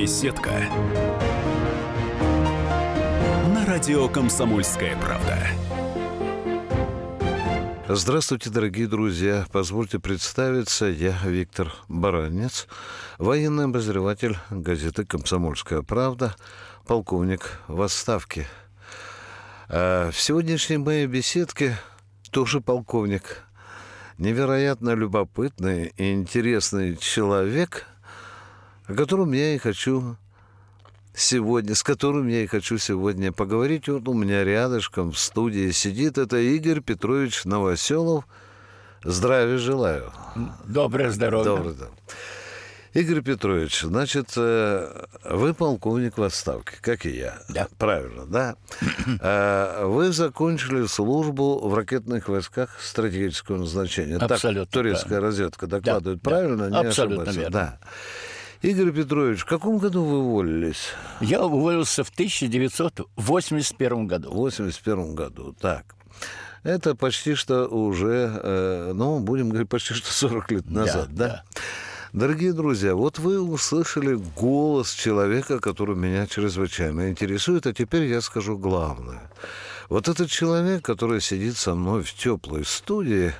Беседка. На радио «Комсомольская правда». Здравствуйте, дорогие друзья. Позвольте представиться. Я Виктор Баранец, военный обозреватель газеты «Комсомольская правда», полковник в отставке. А в сегодняшней моей беседке тоже полковник. Невероятно любопытный и интересный человек, о котором я и хочу сегодня, с которым я и хочу сегодня поговорить. Вот у меня рядышком в студии сидит это Игорь Петрович Новоселов. Здравия желаю. Доброе здоровье. Доброе здоровье. Игорь Петрович, значит, э, вы полковник в отставке, как и я. Да. Правильно, да? Э, вы закончили службу в ракетных войсках стратегического назначения. Абсолютно Так турецкая правильно. разведка докладывает. Да, Правильно? да. Не Абсолютно ошибаюсь? верно. Да. Игорь Петрович, в каком году вы уволились? Я уволился в 1981 В году. 81 году. Так. Это почти что уже, э, ну, будем говорить, почти что 40 лет назад, да? да. Дорогие друзья, вот вы услышали голос человека, который меня чрезвычайно интересует, а теперь я скажу главное. Вот этот человек, который сидит со мной в теплой студии,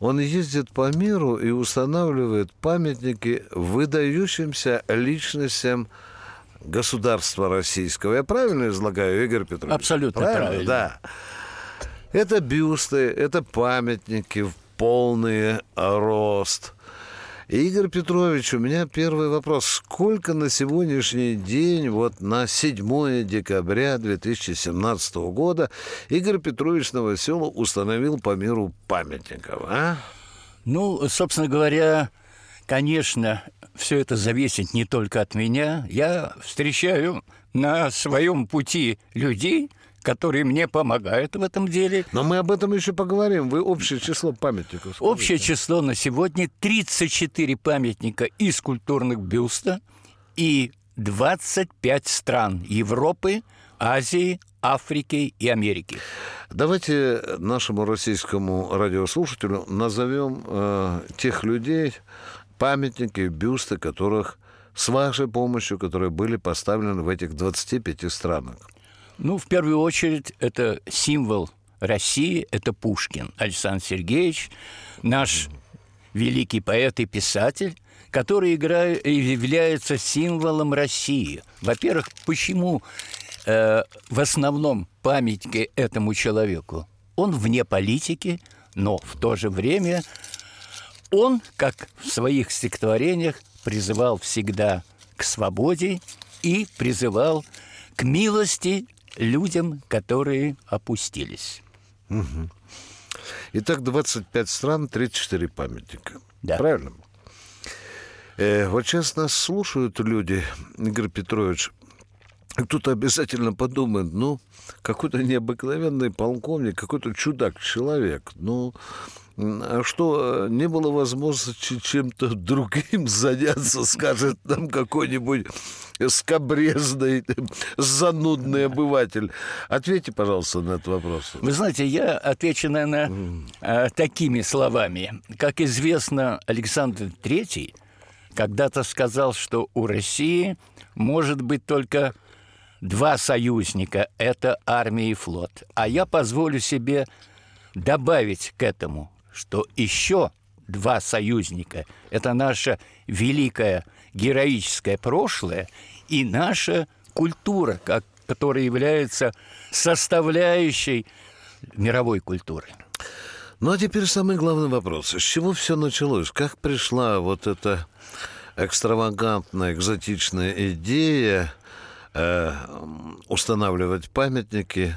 он ездит по миру и устанавливает памятники выдающимся личностям государства российского. Я правильно излагаю, Игорь Петрович? Абсолютно правильно. Да. Это бюсты, это памятники в полный рост. Игорь Петрович, у меня первый вопрос. Сколько на сегодняшний день, вот на 7 декабря 2017 года, Игорь Петрович Новоселов установил по миру памятников, а? Ну, собственно говоря, конечно, все это зависит не только от меня. Я встречаю на своем пути людей, которые мне помогают в этом деле. Но мы об этом еще поговорим. Вы общее число памятников. скажите. Общее число на сегодня 34 памятника из культурных бюста и 25 стран Европы, Азии, Африки и Америки. Давайте нашему российскому радиослушателю назовем э, тех людей, памятники, бюсты, которых с вашей помощью, которые были поставлены в этих 25 странах. Ну, в первую очередь, это символ России, это Пушкин Александр Сергеевич, наш великий поэт и писатель, который играет, является символом России. Во-первых, почему э, в основном памятники этому человеку? Он вне политики, но в то же время он, как в своих стихотворениях, призывал всегда к свободе и призывал к милости людям, которые опустились. Итак, 25 стран, 34 памятника. Да. Правильно? Э, вот сейчас нас слушают люди, Игорь Петрович, кто-то обязательно подумает, ну, какой-то необыкновенный полковник, какой-то чудак-человек. Ну, а что, не было возможности чем-то другим заняться, скажет нам какой-нибудь скобрезный, занудный обыватель. Ответьте, пожалуйста, на этот вопрос. Вы знаете, я отвечу, наверное, э, такими словами. Как известно, Александр III когда-то сказал, что у России может быть только два союзника – это армия и флот. А я позволю себе добавить к этому, что еще два союзника – это наше великое героическое прошлое и наша культура, как, которая является составляющей мировой культуры. Ну, а теперь самый главный вопрос. С чего все началось? Как пришла вот эта экстравагантная, экзотичная идея устанавливать памятники?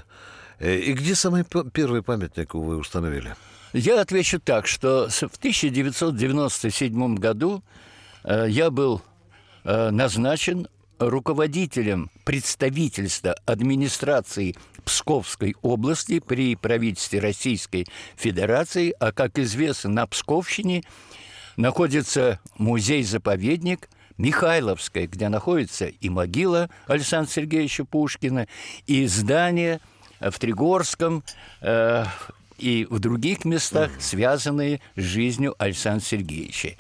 Э, И где самый первый памятник вы установили? Я отвечу так, что в 1997 году э, я был э, назначен руководителем представительства администрации Псковской области при правительстве Российской Федерации, а, как известно, на Псковщине находится музей-заповедник Михайловская, где находится и могила Александра Сергеевича Пушкина, и здание в Тригорском, э, и в других местах, связанные с жизнью Александра Сергеевича.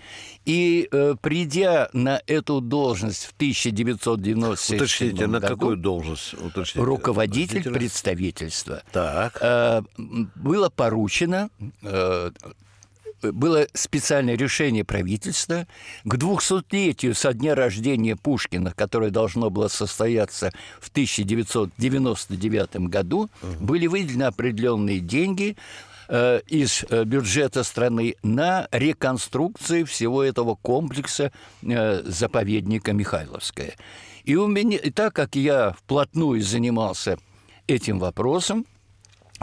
И э, придя на эту должность в 1997 Уточните, на году, какую должность? Уточните. руководитель представительства, Так. э, было поручено э, было специальное решение правительства к 200-летию со дня рождения Пушкина, которое должно было состояться в 1999 году, были выделены определенные деньги э, из э, бюджета страны на реконструкцию всего этого комплекса э, заповедника Михайловская. И у меня, и так как я вплотную занимался этим вопросом,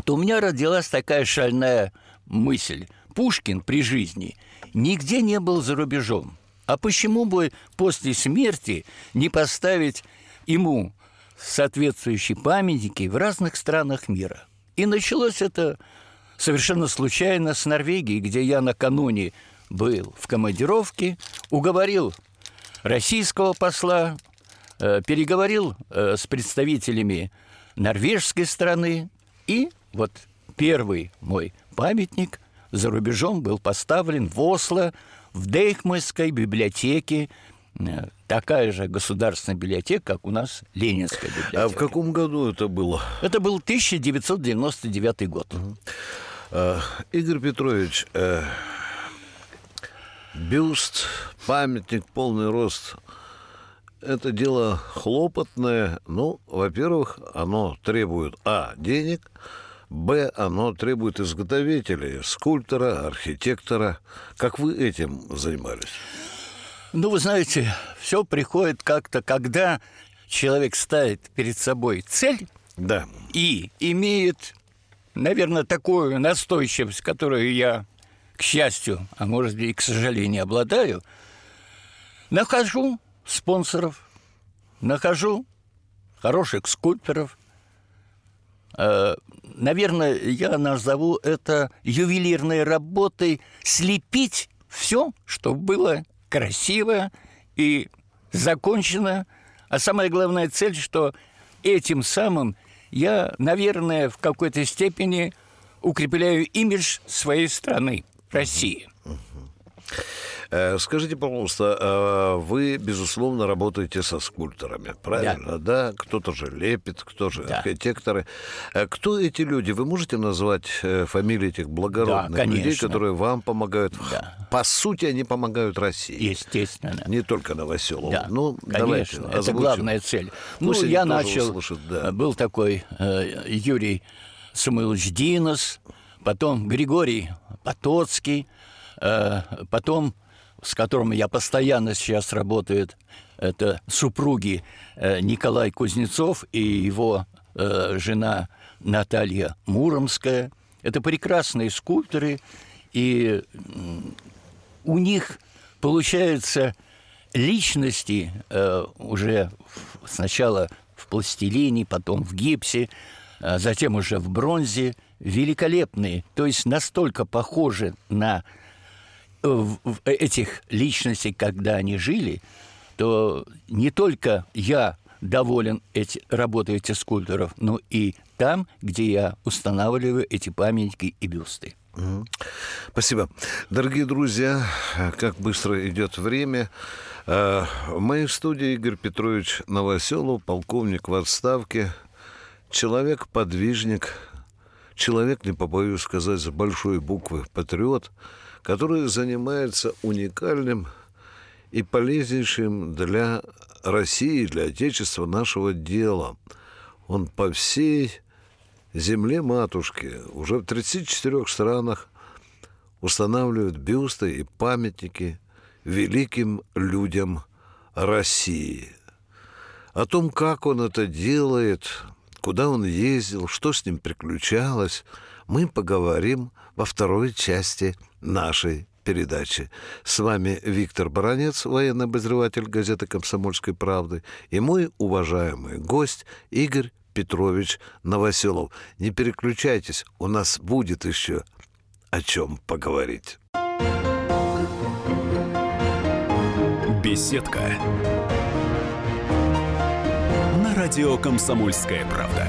то у меня родилась такая шальная мысль. Пушкин при жизни нигде не был за рубежом. А почему бы после смерти не поставить ему соответствующие памятники в разных странах мира? И началось это совершенно случайно с Норвегии, где я накануне был в командировке, уговорил российского посла, э, переговорил э, с представителями норвежской страны, и вот первый мой памятник за рубежом был поставлен в Осло, в Дейхманской библиотеке, э, такая же государственная библиотека, как у нас Ленинская библиотека. А в каком году это было? Это был 1999 год. А, Игорь Петрович, э, бюст, памятник, полный рост – это дело хлопотное. Ну, во-первых, оно требует, а, денег, б, оно требует изготовителей, скульптора, архитектора. Как вы этим занимались? Ну, вы знаете, все приходит как-то, когда человек ставит перед собой цель Да. и имеет, наверное, такую настойчивость, которую я, к счастью, а может и к сожалению, обладаю, нахожу спонсоров, нахожу хороших скульпторов. Наверное, я назову это ювелирной работой слепить все, что было красиво и закончено. А самая главная цель, что этим самым я, наверное, в какой-то степени укрепляю имидж своей страны, России. Э, Скажите, пожалуйста, э, вы, безусловно, работаете со скульпторами, правильно? Да. Кто-то же лепит, кто же Да. архитекторы. Э, Кто эти люди? Вы можете назвать фамилии этих благородных Да, людей, которые вам помогают? Да. По сути, они помогают России. Естественно. Не только Новоселову. Да, ну, давайте конечно, это озвучим. главная цель. Ну, Пусть я начал, услышат, да. был такой э, Юрий Самуилович Динос, потом Григорий Потоцкий, потом, с которым я постоянно сейчас работает, это супруги э, Николай Кузнецов и его э, жена Наталья Муромская. Это прекрасные скульпторы, и у них получаются личности э, уже сначала в пластилине, потом в гипсе, а затем уже в бронзе, великолепные, то есть настолько похожи на э, этих личностей, когда они жили, то не только я доволен эти, работой этих скульпторов, но и там, где я устанавливаю эти памятники и бюсты. Спасибо. Дорогие друзья, как быстро идет время. Э, В моей студии Игорь Петрович Новоселов, полковник в отставке, человек-подвижник, человек, не побоюсь сказать, с большой буквы патриот, который занимается уникальным и полезнейшим для России, для Отечества нашего дела. Он по всей земле матушки уже в 34 странах устанавливают бюсты и памятники великим людям России. О том, как он это делает, куда он ездил, что с ним приключалось, мы поговорим во второй части нашей передачи. С вами Виктор Баранец, военный обозреватель газеты «Комсомольской правды», и мой уважаемый гость Игорь Петрович Новоселов. Не переключайтесь, у нас будет еще о чем поговорить. Беседка. На радио «Комсомольская правда».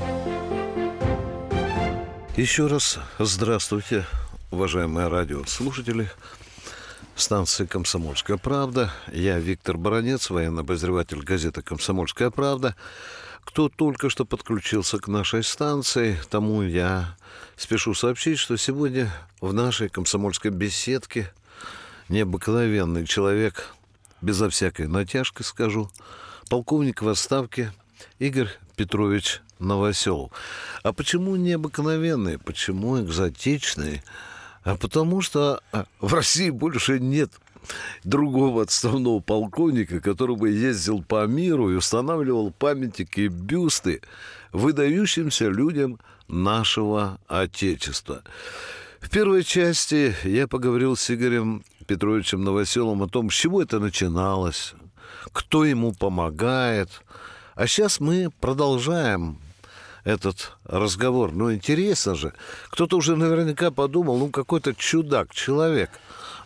Еще раз здравствуйте, уважаемые радиослушатели. Станция «Комсомольская правда». Я Виктор Баранец, военный обозреватель газеты «Комсомольская правда». Кто только что подключился к нашей станции, тому я спешу сообщить, что сегодня в нашей комсомольской беседке необыкновенный человек, безо всякой натяжки скажу, полковник в отставке Игорь Петрович Новоселов. А почему необыкновенный, почему экзотичный? А потому что а, в России больше нет другого отставного полковника, который бы ездил по миру и устанавливал памятники и бюсты выдающимся людям нашего Отечества. В первой части я поговорил с Игорем Петровичем Новоселом о том, с чего это начиналось, кто ему помогает. А сейчас мы продолжаем этот разговор. Ну, интересно же. Кто-то уже наверняка подумал, ну, какой-то чудак, человек.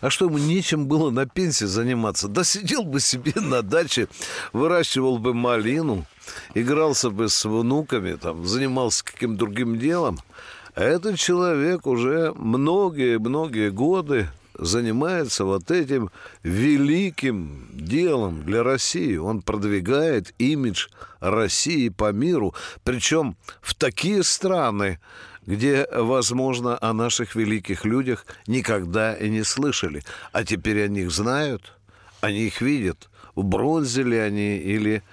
А что ему нечем было на пенсии заниматься? Да сидел бы себе на даче, выращивал бы малину, игрался бы с внуками, там, занимался каким-то другим делом. А этот человек уже многие-многие годы занимается вот этим великим делом для России. Он продвигает имидж России по миру, причем в такие страны, где, возможно, о наших великих людях никогда и не слышали. А теперь о них знают, они их видят. В бронзе ли они или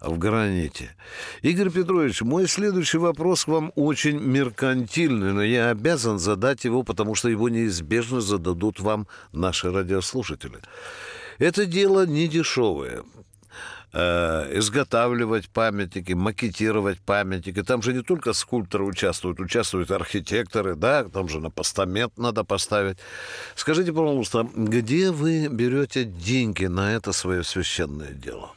в граните. Игорь Петрович, мой следующий вопрос к вам очень меркантильный, но я обязан задать его, потому что его неизбежно зададут вам наши радиослушатели. Это дело не дешевое э, изготавливать памятники, макетировать памятники. Там же не только скульпторы участвуют, участвуют архитекторы, да, там же на постамент надо поставить. Скажите, пожалуйста, где вы берете деньги на это свое священное дело?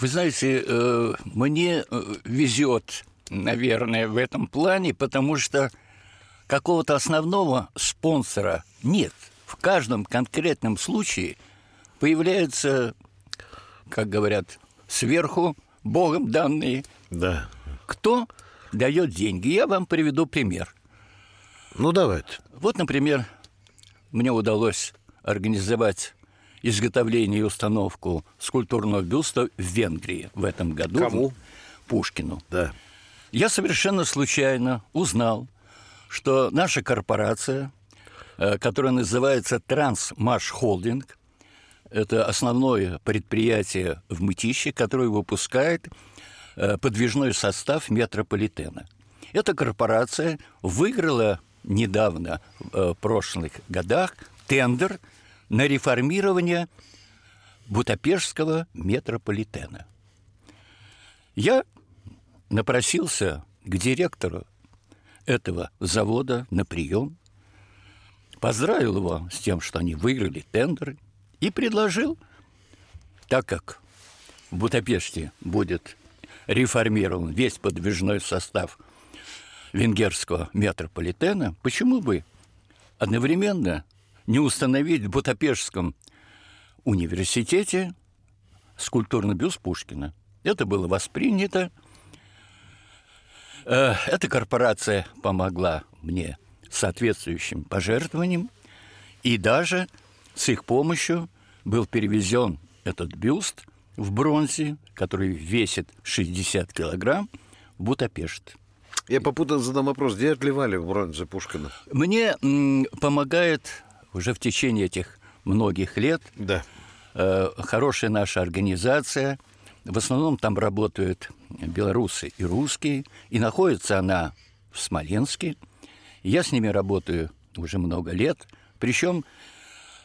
Вы знаете, э, мне э, везет, наверное, в этом плане, потому что какого-то основного спонсора нет. В каждом конкретном случае появляются, как говорят, сверху Богом данные. Да. Кто дает деньги? Я вам приведу пример. Ну, давайте. Вот, например, мне удалось организовать изготовление и установку скульптурного бюста в Венгрии в этом году. Кому? Пушкину. Да. Я совершенно случайно узнал, что наша корпорация, э, которая называется Трансмаш Холдинг, это основное предприятие в Мытище, которое выпускает э, подвижной состав метрополитена. Эта корпорация выиграла недавно, э, в прошлых годах, тендер – на реформирование Будапештского метрополитена. Я напросился к директору этого завода на прием, поздравил его с тем, что они выиграли тендеры, и предложил, так как в Будапеште будет реформирован весь подвижной состав венгерского метрополитена, почему бы одновременно не установить в Будапештском университете скульптурный бюст Пушкина. Это было воспринято. Э, эта корпорация помогла мне соответствующим пожертвованием, и даже с их помощью был перевезен этот бюст в бронзе, который весит 60 килограмм, в Будапешт. Я попутно задам вопрос, где отливали в бронзе Пушкина? Мне помогает уже в течение этих многих лет. Да. Э, хорошая наша организация. В основном там работают белорусы и русские. И находится она в Смоленске. Я с ними работаю уже много лет. Причем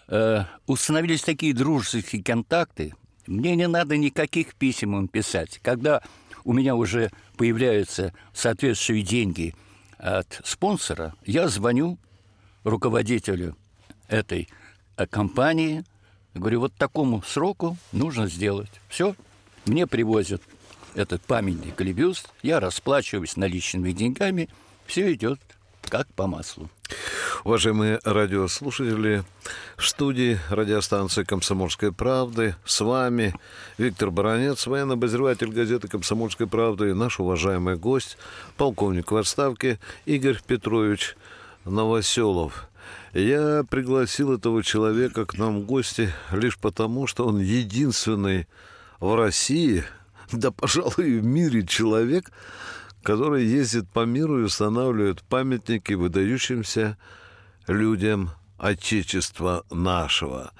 э, установились такие дружеские контакты. Мне не надо никаких писем им писать. Когда у меня уже появляются соответствующие деньги от спонсора, я звоню руководителю этой э, компании, говорю, вот такому сроку нужно сделать. Все, мне привозят этот памятник или я расплачиваюсь наличными деньгами, все идет как по маслу. Уважаемые радиослушатели, в студии радиостанции «Комсомольская правда» с вами Виктор Баранец, военный обозреватель газеты «Комсомольская правда» и наш уважаемый гость, полковник в отставке Игорь Петрович Новоселов. Я пригласил этого человека к нам в гости лишь потому, что он единственный в России, да, пожалуй, в мире человек, который ездит по миру и устанавливает памятники выдающимся людям Отечества нашего.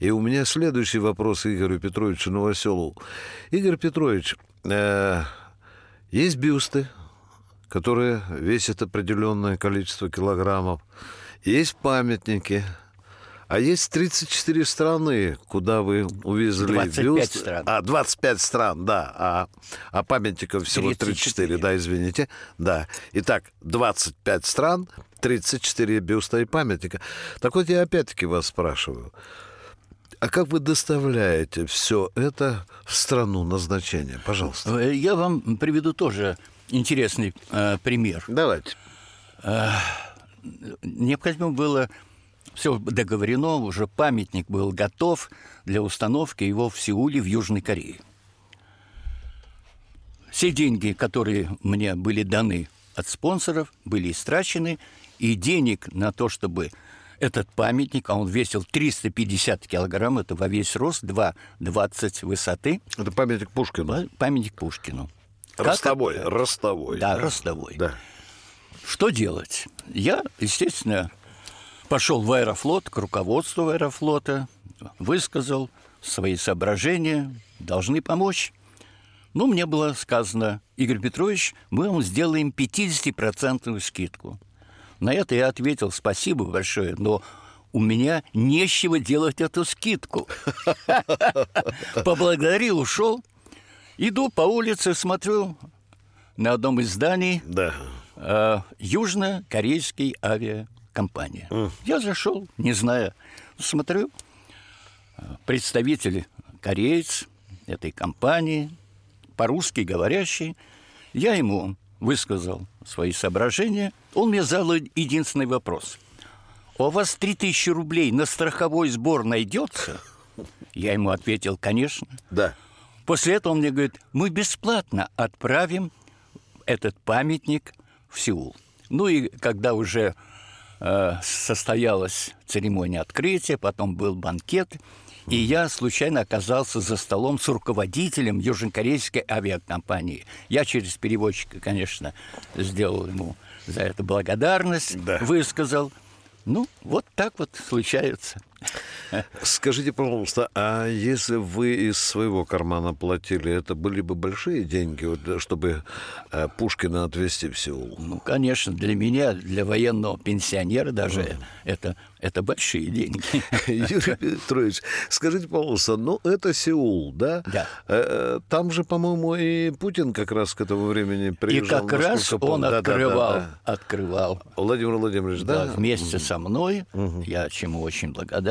И у меня следующий вопрос Игорю Петровичу Новоселу. Игорь Петрович, э, есть бюсты, которые весят определенное количество килограммов, есть памятники, а есть 34 страны, куда вы увезли 25 бюст. стран. А, 25 стран, да. А, а памятников всего 34, 34, да, извините. Да. Итак, 25 стран, 34 бюста и памятника. Так вот я опять-таки вас спрашиваю. А как вы доставляете все это в страну назначения? Пожалуйста. Э, Я вам приведу тоже интересный э, пример. Давайте. Необходимо было все договорено, уже памятник был готов для установки его в Сеуле, в Южной Корее. Все деньги, которые мне были даны от спонсоров, были истрачены, и денег на то, чтобы этот памятник, а он весил 350 килограмм, это во весь рост, 2,20 высоты, Это памятник Пушкину. па- памятник Пушкину. Как- Ростовой, ростовой. Да, ростовой. Да. Что делать? Я, естественно, пошел в аэрофлот, к руководству аэрофлота, высказал свои соображения, должны помочь. Ну, мне было сказано, Игорь Петрович, мы вам сделаем 50% скидку. На это я ответил, спасибо большое, но у меня нечего делать эту скидку. Поблагодарил, ушел. Иду по улице, смотрю на одном из зданий Да. Э, южно-корейской авиакомпании. Я зашел, не зная, смотрю, э, представитель кореец этой компании, по-русски говорящий, я ему высказал свои соображения, он мне задал единственный вопрос. «А У вас 3000 рублей на страховой сбор найдется? Я ему ответил, конечно. Да. После этого он мне говорит, мы бесплатно отправим этот памятник в Сеул. Ну и когда уже э, состоялась церемония открытия, потом был банкет, и я случайно оказался за столом с руководителем южнокорейской авиакомпании. Я через переводчика, конечно, сделал ему за это благодарность, Да. высказал. Ну, вот так вот случается. Скажите, пожалуйста, а если вы из своего кармана платили, это были бы большие деньги, вот, э, чтобы э, Пушкина отвезти в Сеул? Ну, конечно, для меня, для военного пенсионера даже это, это большие деньги. Юрий Петрович, скажите, пожалуйста, ну это Сеул, да? Да. Э, Там же, по-моему, и Путин как раз к этому времени И приезжал. как раз он да, да, открывал, да. открывал Владимир Владимирович, да, да? вместе со мной. Я чему очень благодарен.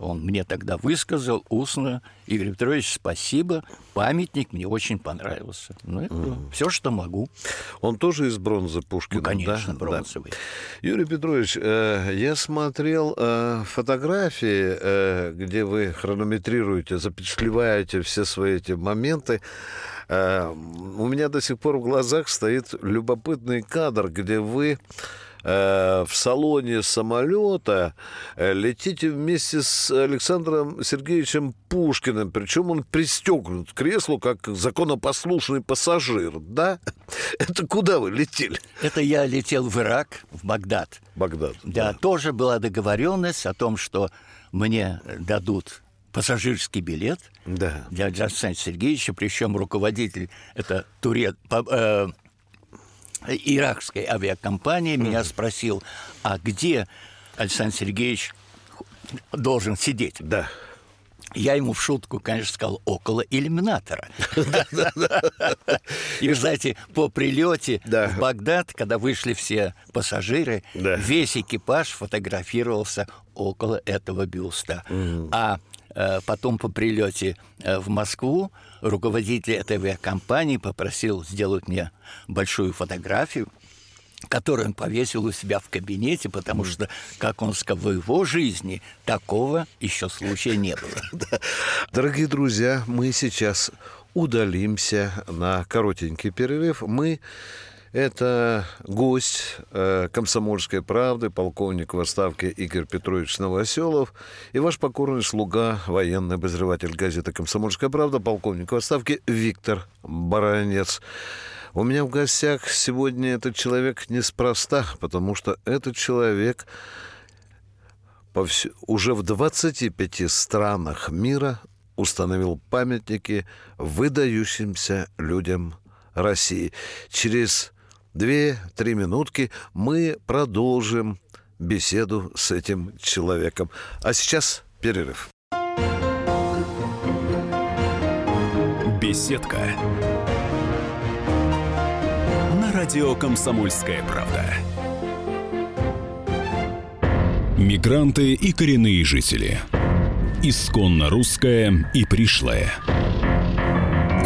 Он мне тогда высказал устно, Игорь Петрович, спасибо, памятник мне очень понравился. Ну, это все, что могу. Он тоже из бронзы Пушкина, Ну, конечно, да? бронзовый. Да. Юрий Петрович, э, я смотрел э, фотографии, э, где вы хронометрируете, запечатлеваете все свои эти моменты. Э, у меня до сих пор в глазах стоит любопытный кадр, где вы э, в салоне самолета э, летите вместе с Александром Сергеевичем Пушкиным, причем он пристегнут к креслу как законопослушный пассажир, да? Это куда вы летели? Это я летел в Ирак, в Багдад. Багдад. Да, тоже была договоренность о том, что мне дадут пассажирский билет Да. для Александра Сергеевича, причем руководитель это турет, э, иракской авиакомпании меня спросил, а где Александр Сергеевич должен сидеть? Да. Я ему в шутку, конечно, сказал, около иллюминатора. И, знаете, по прилете в Багдад, когда вышли все пассажиры, весь экипаж фотографировался около этого бюста. А э, потом по прилете э, в Москву руководитель этой авиакомпании попросил сделать мне большую фотографию который он повесил у себя в кабинете, потому что, как он сказал, в его жизни такого еще случая не было. Дорогие друзья, мы сейчас удалимся на коротенький перерыв. Мы это гость э, «Комсомольской правды», полковник в отставке Игорь Петрович Новоселов и ваш покорный слуга, военный обозреватель газеты «Комсомольская правда», полковник в отставке Виктор Баранец. У меня в гостях сегодня этот человек неспроста, потому что этот человек вс... уже в 25 странах мира установил памятники выдающимся людям России. Через 2-3 минутки мы продолжим беседу с этим человеком. А сейчас перерыв. Беседка радио «Комсомольская правда». Мигранты и коренные жители. Исконно русская и пришлая.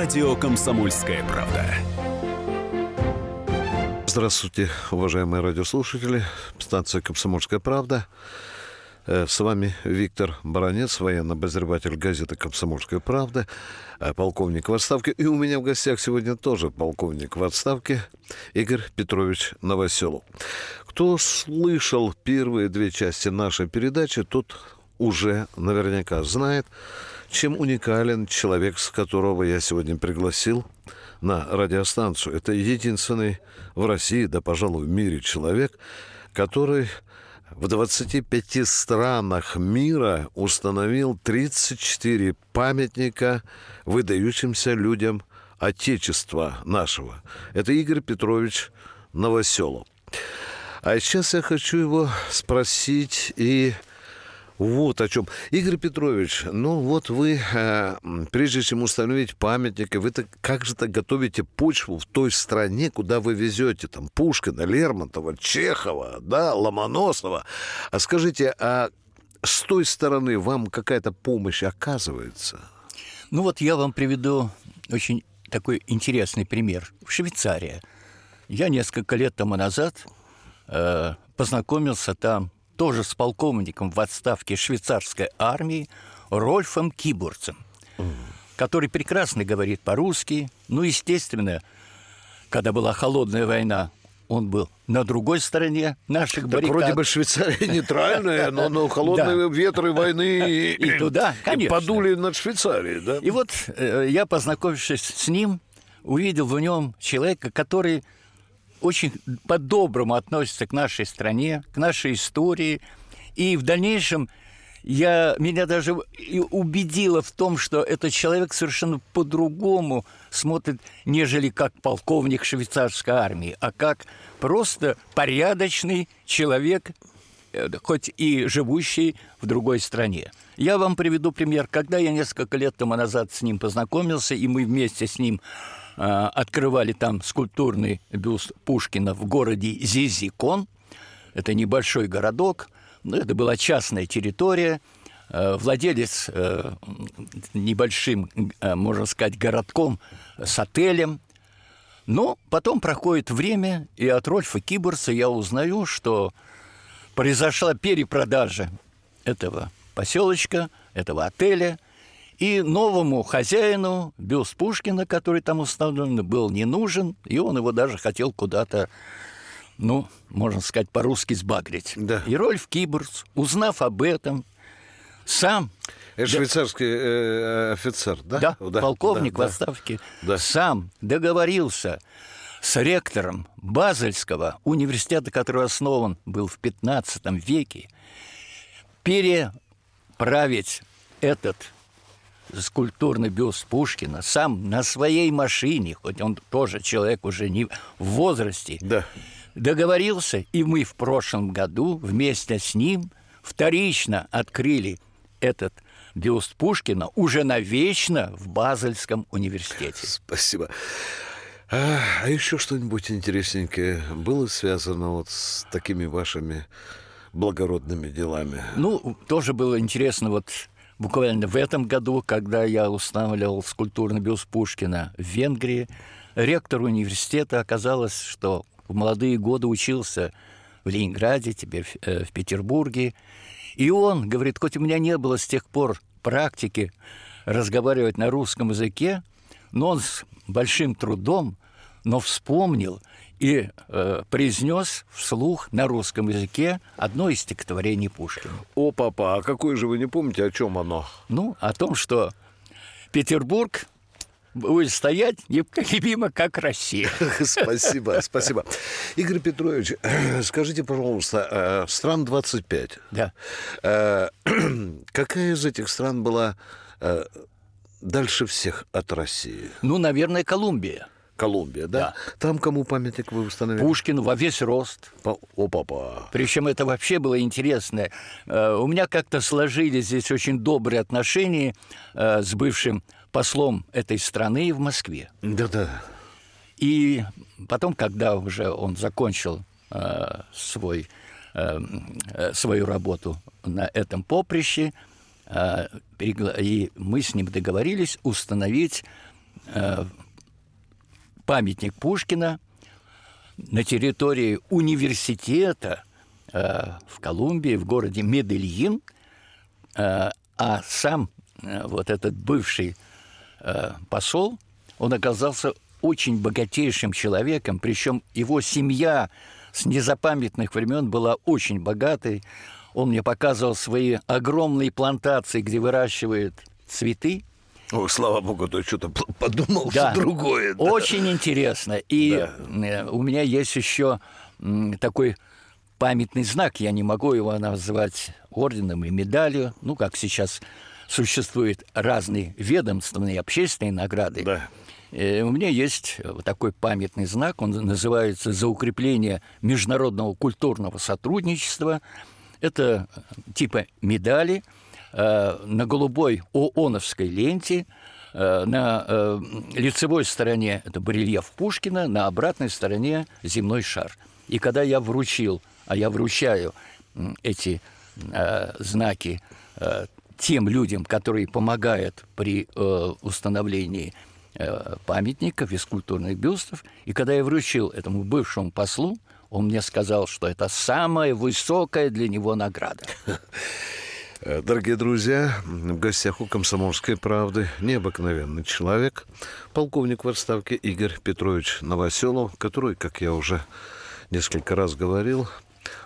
Радио «Комсомольская правда». Здравствуйте, уважаемые радиослушатели. Станция «Комсомольская правда». Э, с вами Виктор Баранец, военный обозреватель газеты «Комсомольская правда», э, полковник в отставке. И у меня в гостях сегодня тоже полковник в отставке Игорь Петрович Новоселов. Кто слышал первые две части нашей передачи, тот уже наверняка знает, чем уникален человек, с которого я сегодня пригласил на радиостанцию. Это единственный в России, да, пожалуй, в мире человек, который в 25 странах мира установил 34 памятника выдающимся людям Отечества нашего. Это Игорь Петрович Новоселов. А сейчас я хочу его спросить и вот о чем. Игорь Петрович, ну вот вы, э, прежде чем установить памятник, вы -то, как же так готовите почву в той стране, куда вы везете там Пушкина, Лермонтова, Чехова, да, Ломоносова. А скажите, а с той стороны вам какая-то помощь оказывается? Ну вот я вам приведу очень такой интересный пример. Швейцария. Я несколько лет тому назад э, познакомился там тоже с полковником в отставке швейцарской армии Рольфом Кибурцем, который прекрасно говорит по-русски. Ну, естественно, когда была холодная война, он был на другой стороне наших так баррикад. вроде бы Швейцария нейтральная, но, но холодные ветры войны и, туда, конечно. подули над Швейцарией. Да? И вот э, я, познакомившись с ним, увидел в нем человека, который очень по-доброму относится к нашей стране, к нашей истории. И в дальнейшем я, меня даже убедило в том, что этот человек совершенно по-другому смотрит, нежели как полковник швейцарской армии, а как просто порядочный человек, э, хоть и живущий в другой стране. Я вам приведу пример. Когда я несколько лет тому назад с ним познакомился, и мы вместе с ним открывали там скульптурный бюст Пушкина в городе Зизикон. Это небольшой городок, но это была частная территория. А, владелец э, небольшим, э, можно сказать, городком с отелем. Но потом проходит время, и от Рольфа Киборса я узнаю, что произошла перепродажа этого поселочка, этого отеля – и новому хозяину бюст Пушкина, который там установлен, был не нужен, и он его даже хотел куда-то, ну, можно сказать, по-русски сбагрить. Да. И Рольф Кибурс, узнав об этом, сам Это швейцарский э, офицер, да? Да, полковник да, в отставке Да. сам договорился с ректором Базельского университета, который основан был в 15 веке, переправить этот скульптурный бюст Пушкина сам на своей машине, хоть он тоже человек уже не в возрасте, Да. договорился, и мы в прошлом году вместе с ним вторично открыли этот бюст Пушкина уже навечно в Базельском университете. Спасибо. А, а еще что-нибудь интересненькое было связано вот с такими вашими благородными делами? Ну, тоже было интересно вот буквально в этом году, когда я устанавливал скульптурный бюст Пушкина в Венгрии, ректор университета оказалось, что в молодые годы учился в Ленинграде, теперь в, э, в Петербурге. И он говорит, хоть у меня не было с тех пор практики разговаривать на русском языке, но он с большим трудом, но вспомнил и э, произнес вслух на русском языке одно из стихотворений Пушкина. О, папа, а какое же вы не помните, о чем оно? Ну, о том, что Петербург будет стоять непоколебимо, как Россия. Спасибо, спасибо. Игорь Петрович, скажите, пожалуйста, э, стран 25. Да. Э, Какая из этих стран была э, дальше всех от России? Ну, наверное, Колумбия. Колумбия, да? Там кому памятник вы установили? Пушкину во весь рост. По- О, папа. Причем это вообще было интересно. Э, У меня как-то сложились здесь очень добрые отношения э, с бывшим послом этой страны в Москве. Да-да. И потом, когда уже он закончил э, свой, э, свою работу на этом поприще, э, и мы с ним договорились установить э, памятник Пушкина на территории университета э, в Колумбии, в городе Медельин, Э, а сам э, вот этот бывший э, посол, он оказался очень богатейшим человеком, причем его семья с незапамятных времен была очень богатой. Он мне показывал свои огромные плантации, где выращивают цветы. О, слава богу, то что-то подумал, Да. что другое. да. Очень интересно. И Да. э, у меня есть еще такой памятный знак. Я не могу его назвать орденом и медалью. Ну, как сейчас существуют разные ведомственные общественные награды. Да. Э, У меня есть вот такой памятный знак, он называется «За укрепление международного культурного сотрудничества». Это э, типа медали э, на голубой ООНовской ленте, э, на э, лицевой стороне это барельеф Пушкина, на обратной стороне земной шар. И когда я вручил, а я вручаю эти э, знаки э, тем людям, которые помогают при э, установлении э, памятников и скульптурных бюстов. И когда я вручил этому бывшему послу, он мне сказал, что это самая высокая для него награда. Э, Дорогие друзья, в гостях у «Комсомольской правды» необыкновенный человек, полковник в отставке Игорь Петрович Новоселов, который, как я уже несколько раз говорил,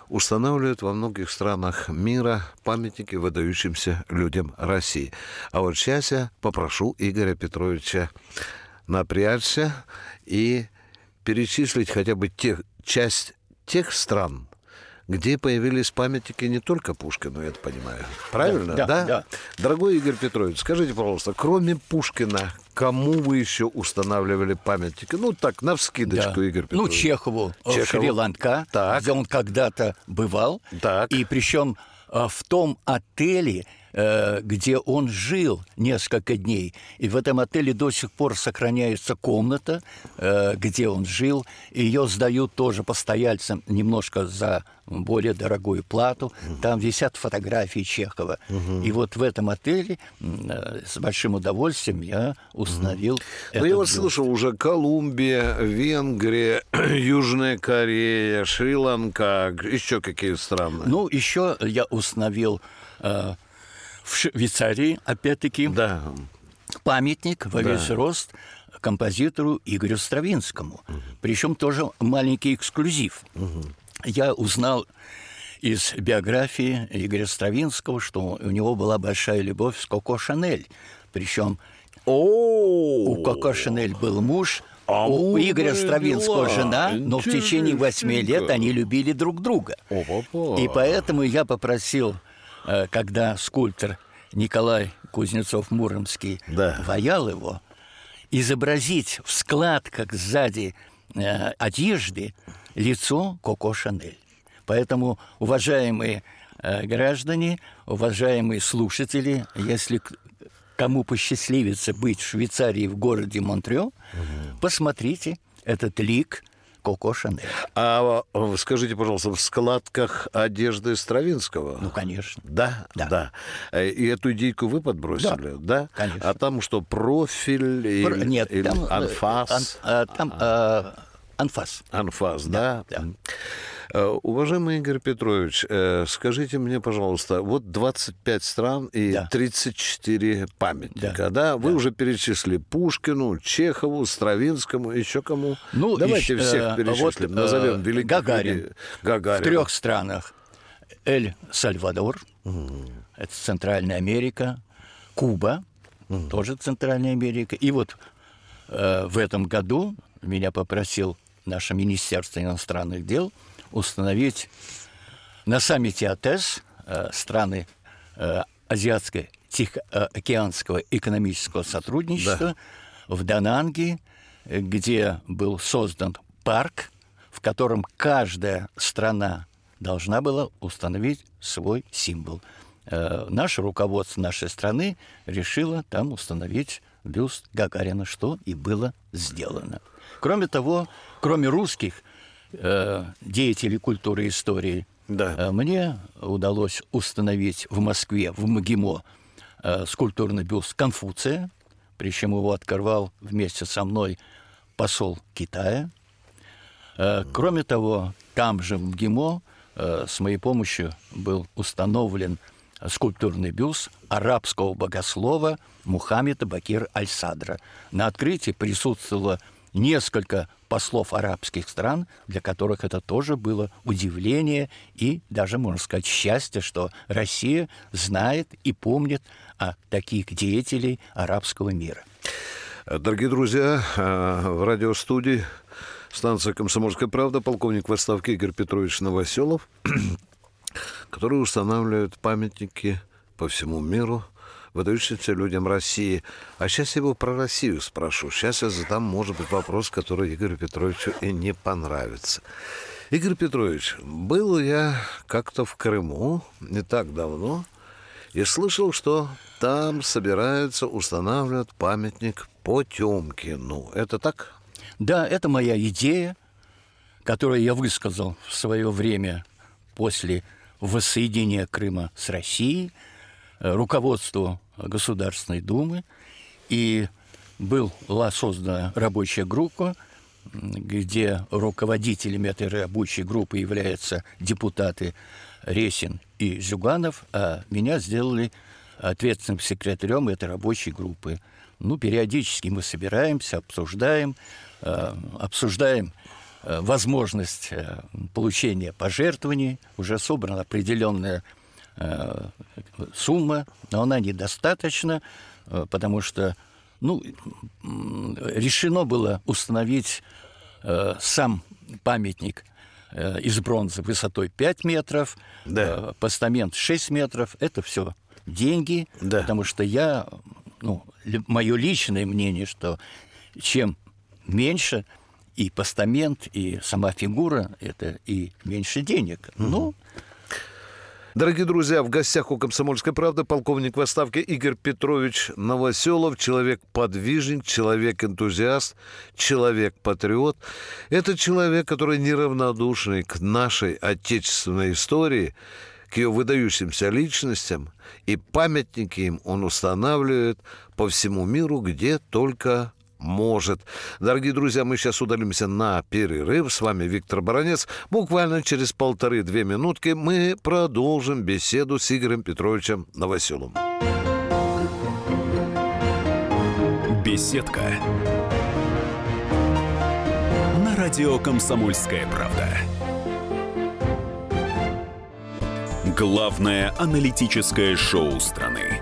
устанавливает во многих странах мира памятники выдающимся людям России. А вот сейчас я попрошу Игоря Петровича напрячься и перечислить хотя бы тех, часть тех стран, где появились памятники не только Пушкину, я это понимаю. Правильно, Да, да, да. Дорогой Игорь Петрович, скажите, пожалуйста, кроме Пушкина, кому вы еще устанавливали памятники? Ну, так, навскидочку, Да. Игорь Ну, Петрович. Чехову, э, Чехову. Шри-Ланка, Так. где он когда-то бывал. Так. И причем э, в том отеле, где он жил несколько дней. И в этом отеле до сих пор сохраняется комната, э, где он жил. Ее сдают тоже постояльцам немножко за более дорогую плату. Там висят фотографии Чехова. И вот в этом отеле э, с большим удовольствием я установил Ну, этот я вас бюст. слышал уже Колумбия, Венгрия, Южная Корея, Шри-Ланка, еще какие страны? Ну, еще я установил э, в Швейцарии, опять-таки, да. памятник во Да. весь рост композитору Игорю Стравинскому. Причем тоже маленький эксклюзив. Я узнал из биографии Игоря Стравинского, что у него была большая любовь с Коко Шанель. Причем у Коко Шанель был муж, А у Игоря Стравинского жена, но в течение восьми лет они любили друг друга. О-па-па. И поэтому я попросил, когда скульптор Николай Кузнецов-Муромский Да. ваял его, изобразить в складках сзади э, одежды лицо Коко Шанель. Поэтому, уважаемые э, граждане, уважаемые слушатели, если кому посчастливится быть в Швейцарии в городе Монтрео, посмотрите этот лик Коко Шанель. А э, скажите, пожалуйста, в складках одежды Стравинского? Ну, конечно. Да, да, Да. Э, И эту идейку вы подбросили, да? конечно. А там что, профиль Пр- или, Нет, или там, э, анфас? ан- а, там э, анфас. Анфас, да? да. Э, Уважаемый Игорь Петрович, э, скажите мне, пожалуйста, вот 25 стран и Да. 34 памятника, да? Да, Вы уже перечислили Пушкину, Чехову, Стравинскому, еще кому? Ну, Давайте ещё, всех э, перечислим, вот, назовем э, великих Гагарин. людей. Гагарин. В трех странах. Эль-Сальвадор, это Центральная Америка, Куба, тоже Центральная Америка. И вот э, в этом году меня попросил наше Министерство иностранных дел установить на саммите АТЭС э, страны э, Азиатско-Тихоокеанского экономического сотрудничества в Дананге, э, где был создан парк, в котором каждая страна должна была установить свой символ. Э, Наше руководство нашей страны решило там установить бюст Гагарина, что и было сделано. Кроме того, кроме русских э, деятелей культуры и истории, Да. э, мне удалось установить в Москве, в МГИМО, э, скульптурный бюст Конфуция, причем его открывал вместе со мной посол Китая. Э, Кроме того, там же в МГИМО э, с моей помощью был установлен скульптурный бюст арабского богослова Мухаммеда Бакир Аль-Садра. На открытии присутствовало несколько послов арабских стран, для которых это тоже было удивление и даже, можно сказать, счастье, что Россия знает и помнит о таких деятелей арабского мира. Дорогие друзья, э, в радиостудии станция «Комсомольская правда» полковник в отставке Игорь Петрович Новоселов, который устанавливает памятники по всему миру, выдающимся людям России. А сейчас я его про Россию спрошу. Сейчас я задам, может быть, вопрос, который Игорю Петровичу и не понравится. Игорь Петрович, был я как-то в Крыму не так давно и слышал, что там собираются устанавливать памятник Потемкину. Это так? Да, это моя идея, которую я высказал в свое время после воссоединения Крыма с Россией, руководству Государственной Думы, и была создана рабочая группа, где руководителями этой рабочей группы являются депутаты Ресин и Зюганов, а меня сделали ответственным секретарем этой рабочей группы. Ну, периодически мы собираемся, обсуждаем, э, обсуждаем э, возможность э, получения пожертвований. Уже собрана определенная э, сумма, но она недостаточна, э, потому что ну, решено было установить э, сам памятник э, из бронзы высотой 5 метров, Да. э, постамент 6 метров. Это все деньги, Да. потому что я, ну, мое личное мнение, что чем меньше и постамент, и сама фигура, это и меньше денег. Ну, Дорогие друзья, в гостях у «Комсомольской правды» полковник в отставке Игорь Петрович Новоселов, человек-подвижник, человек-энтузиаст, человек-патриот. Это человек, который неравнодушный к нашей отечественной истории, к ее выдающимся личностям, и памятники им он устанавливает по всему миру, где только может. Дорогие друзья, мы сейчас удалимся на перерыв. С вами Виктор Баранец. Буквально через полторы-две минутки мы продолжим беседу с Игорем Петровичем Новоселовым. Беседка. На радио «Комсомольская правда». Главное аналитическое шоу страны.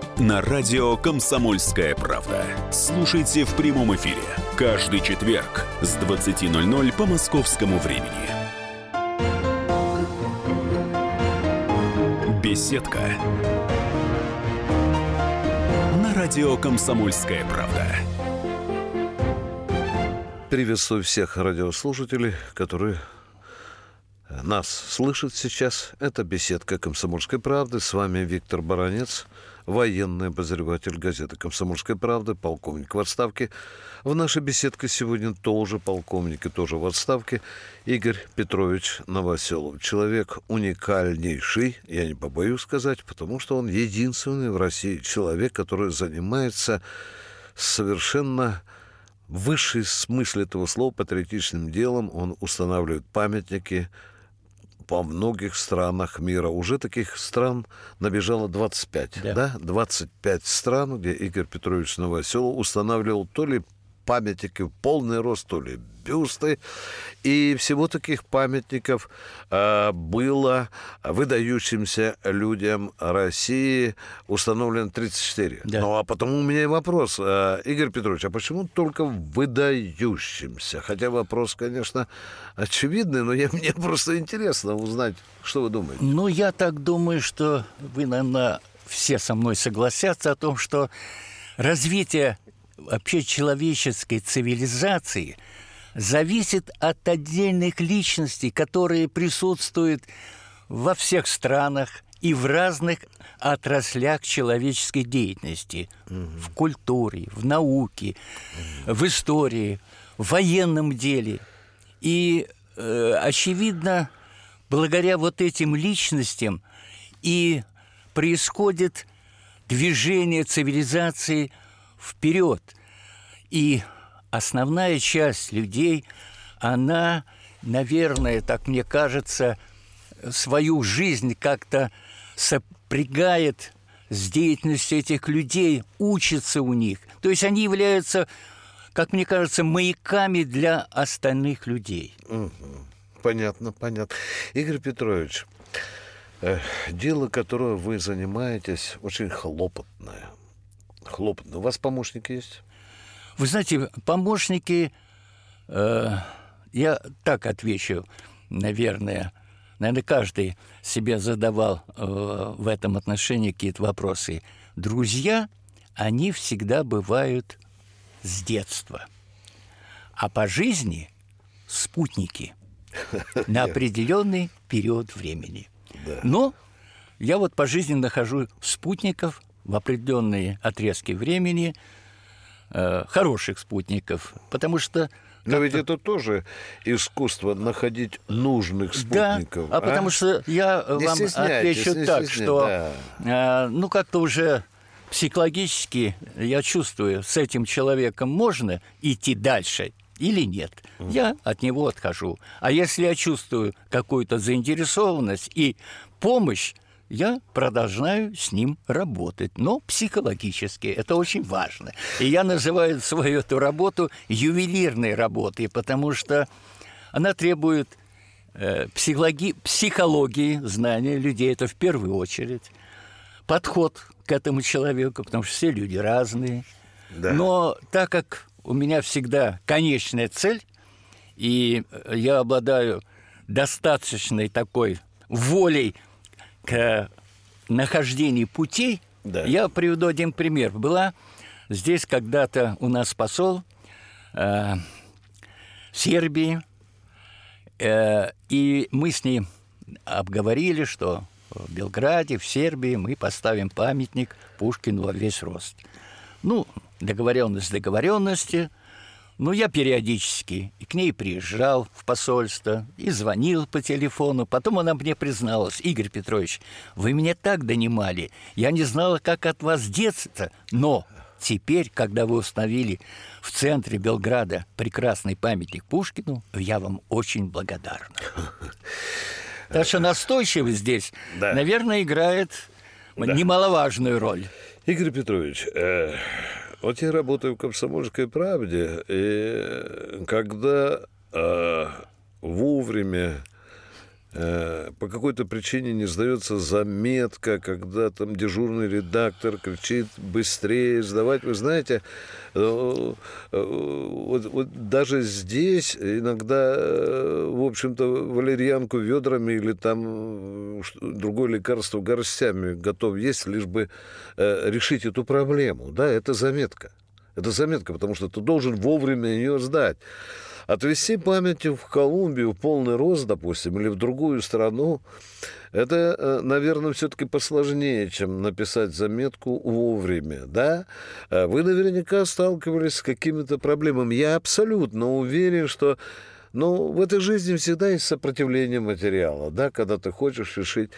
на радио «Комсомольская правда». Слушайте в прямом эфире каждый четверг с 20.00 по московскому времени. Беседка. На радио «Комсомольская правда». Приветствую всех радиослушателей, которые нас слышат сейчас. Это беседка «Комсомольской правды». С вами Виктор Баранец, военный обозреватель газеты «Комсомольская правда», полковник в отставке. В нашей беседке сегодня тоже полковник и тоже в отставке Игорь Петрович Новоселов. Человек уникальнейший, я не побоюсь сказать, потому что он единственный в России человек, который занимается совершенно в высшей смысле этого слова патриотичным делом. Он устанавливает памятники по многих странах мира. Уже таких стран набежало 25, да? да? 25 стран, где Игорь Петрович Новоселов устанавливал то ли памятники в полный рост, то ли бюсты. И всего таких памятников э, было выдающимся людям России установлено 34. Да. Ну, а потому у меня и вопрос. Э, Игорь Петрович, а почему только выдающимся? Хотя вопрос, конечно, очевидный, но я, мне просто интересно узнать, что вы думаете. Ну, я так думаю, что вы, наверное, все со мной согласятся о том, что развитие вообще человеческой цивилизации зависит от отдельных личностей, которые присутствуют во всех странах и в разных отраслях человеческой деятельности, угу. в культуре, в науке, угу. в истории, в военном деле. И, э, очевидно, благодаря вот этим личностям и происходит движение цивилизации вперед. И основная часть людей, она, наверное, так мне кажется, свою жизнь как-то сопрягает с деятельностью этих людей, учится у них. То есть они являются, как мне кажется, маяками для остальных людей. Понятно, понятно. Игорь Петрович, э, дело, которое вы занимаетесь, очень хлопотное – хлопотно. У вас помощники есть? Вы знаете, помощники, э, я так отвечу, наверное, наверное, каждый себе задавал э, в этом отношении какие-то вопросы. Друзья, они всегда бывают с детства, а по жизни спутники на определенный период времени. Но я вот по жизни нахожу спутников в определенные отрезки времени э, хороших спутников, потому что но ведь это тоже искусство находить нужных спутников. Да, а, а? потому что я не вам отвечу не так, что да. э, ну как-то уже психологически я чувствую, с этим человеком можно идти дальше или нет. Я от него отхожу. А если я чувствую какую-то заинтересованность и помощь, я продолжаю с ним работать, но психологически. Это очень важно. И я называю свою эту работу ювелирной работой, потому что она требует э, психологии, психологии, знания людей, это в первую очередь, подход к этому человеку, потому что все люди разные. Да. Но так как у меня всегда конечная цель, и я обладаю достаточной такой волей к нахождению путей, да. я приведу один пример. Была здесь когда-то у нас посол э, Сербии, э, и мы с ней обговорили, что в Белграде, в Сербии мы поставим памятник Пушкину во весь рост. Ну, договоренность договоренности – ну, я периодически к ней приезжал в посольство и звонил по телефону. Потом она мне призналась, Игорь Петрович, вы меня так донимали. Я не знала, как от вас деться, но теперь, когда вы установили в центре Белграда прекрасный памятник Пушкину, я вам очень благодарна. Так что настойчивость здесь, Да. наверное, играет немаловажную роль. Игорь Петрович, э, вот я работаю в «Комсомольской правде», и когда э, вовремя по какой-то причине не сдается заметка, когда там дежурный редактор кричит быстрее сдавать, вы знаете, э, э, вот, вот даже здесь иногда, э, в общем-то, валерьянку ведрами или там э, другое лекарство горстями готов есть, лишь бы э, решить эту проблему. Да, это заметка. Это заметка, потому что ты должен вовремя ее сдать. Отвести памятник в Колумбию в полный рост, допустим, или в другую страну, это, э, наверное, все-таки посложнее, чем написать заметку вовремя, да? Э, Вы наверняка сталкивались с какими-то проблемами. Я абсолютно уверен, что ну, в этой жизни всегда есть сопротивление материала, да, когда ты хочешь решить.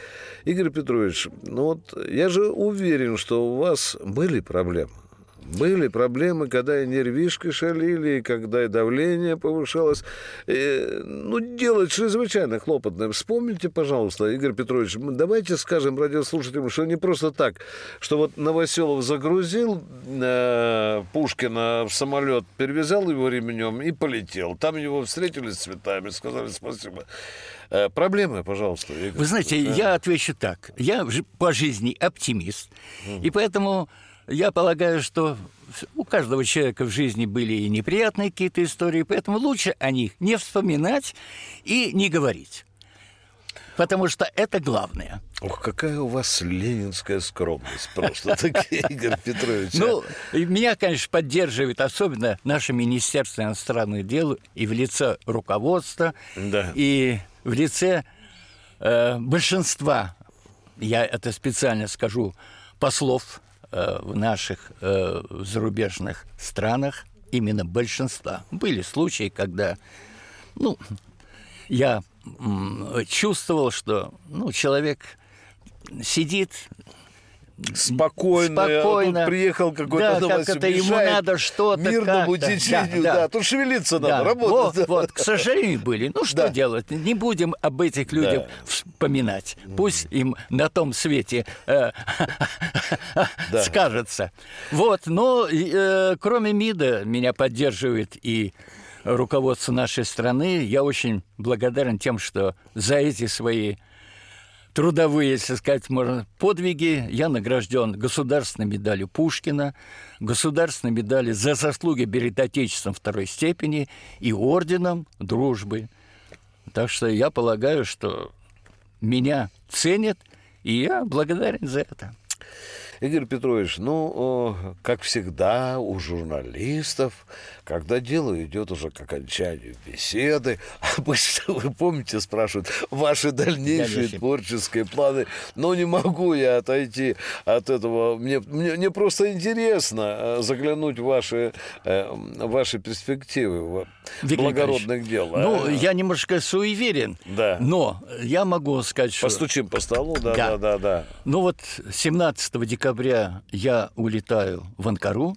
Игорь Петрович, ну вот я же уверен, что у вас были проблемы. Были проблемы, когда и нервишки шалили, и когда и давление повышалось. Э, ну, делать чрезвычайно хлопотно. Вспомните, пожалуйста, Игорь Петрович, давайте скажем радиослушателям, что не просто так, что вот Новоселов загрузил э, Пушкина в самолет, перевязал его ремнем и полетел. Там его встретили с цветами, сказали спасибо. Э, проблемы, пожалуйста, Игорь. Вы знаете, я отвечу так. Я по жизни оптимист, и поэтому я полагаю, что у каждого человека в жизни были и неприятные какие-то истории, поэтому лучше о них не вспоминать и не говорить. Потому что это главное. Ох, какая у вас ленинская скромность просто, Игорь Петрович. а. Ну, меня, конечно, поддерживает особенно наше Министерство иностранных дел и в лице руководства, и в лице э, большинства, я это специально скажу, послов в наших э, зарубежных странах, именно большинства. Были случаи, когда, ну, я чувствовал, что, ну, человек сидит, спокойно, спокойно. тут приехал какой-то Да, как это ему надо что-то мирному как-то. течению, Да, да, да. тут шевелиться надо, Да, работать. Вот, да. вот, к сожалению, были. Ну, что Да. делать? Не будем об этих людях вспоминать. Пусть им на том свете э, скажется. Вот, но э, кроме МИДа меня поддерживает и руководство нашей страны. Я очень благодарен тем, что за эти свои трудовые, если сказать можно, подвиги. Я награжден государственной медалью Пушкина, государственной медалью за заслуги перед Отечеством второй степени и орденом дружбы. Так что я полагаю, что меня ценят, и я благодарен за это. Игорь Петрович, ну, как всегда, у журналистов, когда дело идет уже к окончанию беседы, обычно, вы помните, спрашивают, ваши дальнейшие Дальнейшие. творческие планы. Но не могу я отойти от этого. Мне, мне, мне просто интересно э, заглянуть в ваши, э, ваши перспективы в Виктор благородных дел. Ну, а? я немножко суеверен, Да. но я могу сказать, что... Постучим по столу, да, Да. да, да, да. Ну вот 17 декабря я улетаю в Анкару,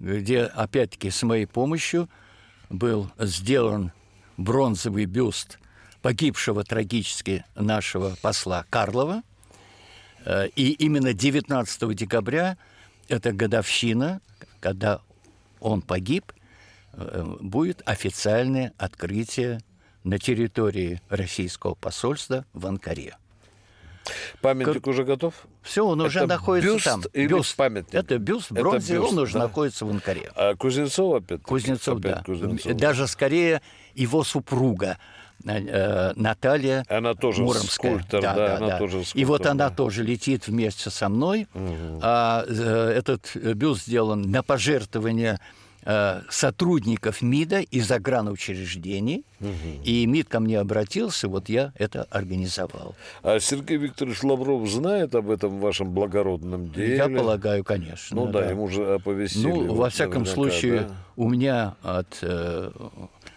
где опять-таки с моей помощью был сделан бронзовый бюст погибшего трагически нашего посла Карлова. Э, И именно 19 декабря, это годовщина, когда он погиб, э, будет официальное открытие на территории российского посольства в Анкаре. Памятник уже готов? Все, он уже Это находится бюст там. или памятник? Это бюст, Это бронзе, бюст, он уже да. находится в Анкаре. А Кузнецов опять? Кузнецов, Опять да. Кузнецов. Даже скорее его супруга э, Наталья Она тоже Муромская. скульптор, да, она тоже И скульптор, вот она да. тоже летит вместе со мной. А, э, этот бюст сделан на пожертвование э, сотрудников МИДа и загранучреждений. И МИД ко мне обратился, вот я это организовал. А Сергей Викторович Лавров знает об этом вашем благородном деле? Я полагаю, конечно. Ну да, ему же оповестили. Ну, вот во всяком случае, да? у меня от э,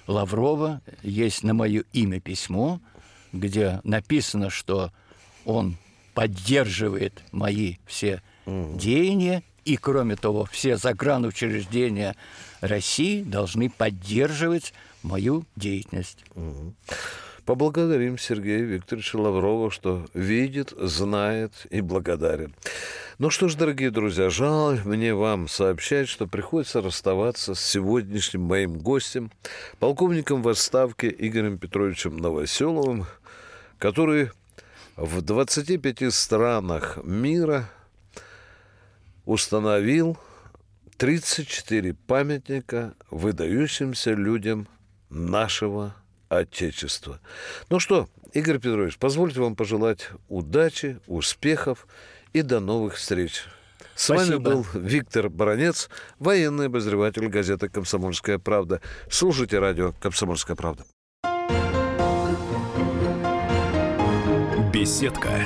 Лаврова есть на мое имя письмо, где написано, что он поддерживает мои все деяния И, кроме того, все загранучреждения России должны поддерживать мою деятельность. Поблагодарим Сергея Викторовича Лаврова, что видит, знает и благодарен. Ну что ж, дорогие друзья, жаль мне вам сообщать, что приходится расставаться с сегодняшним моим гостем, полковником в отставке Игорем Петровичем Новоселовым, который в 25 странах мира установил 34 памятника выдающимся людям нашего Отечества. Ну что, Игорь Петрович, позвольте вам пожелать удачи, успехов и до новых встреч. С Спасибо. вами был Виктор Баранец, военный обозреватель газеты «Комсомольская правда». Слушайте радио «Комсомольская правда». Беседка.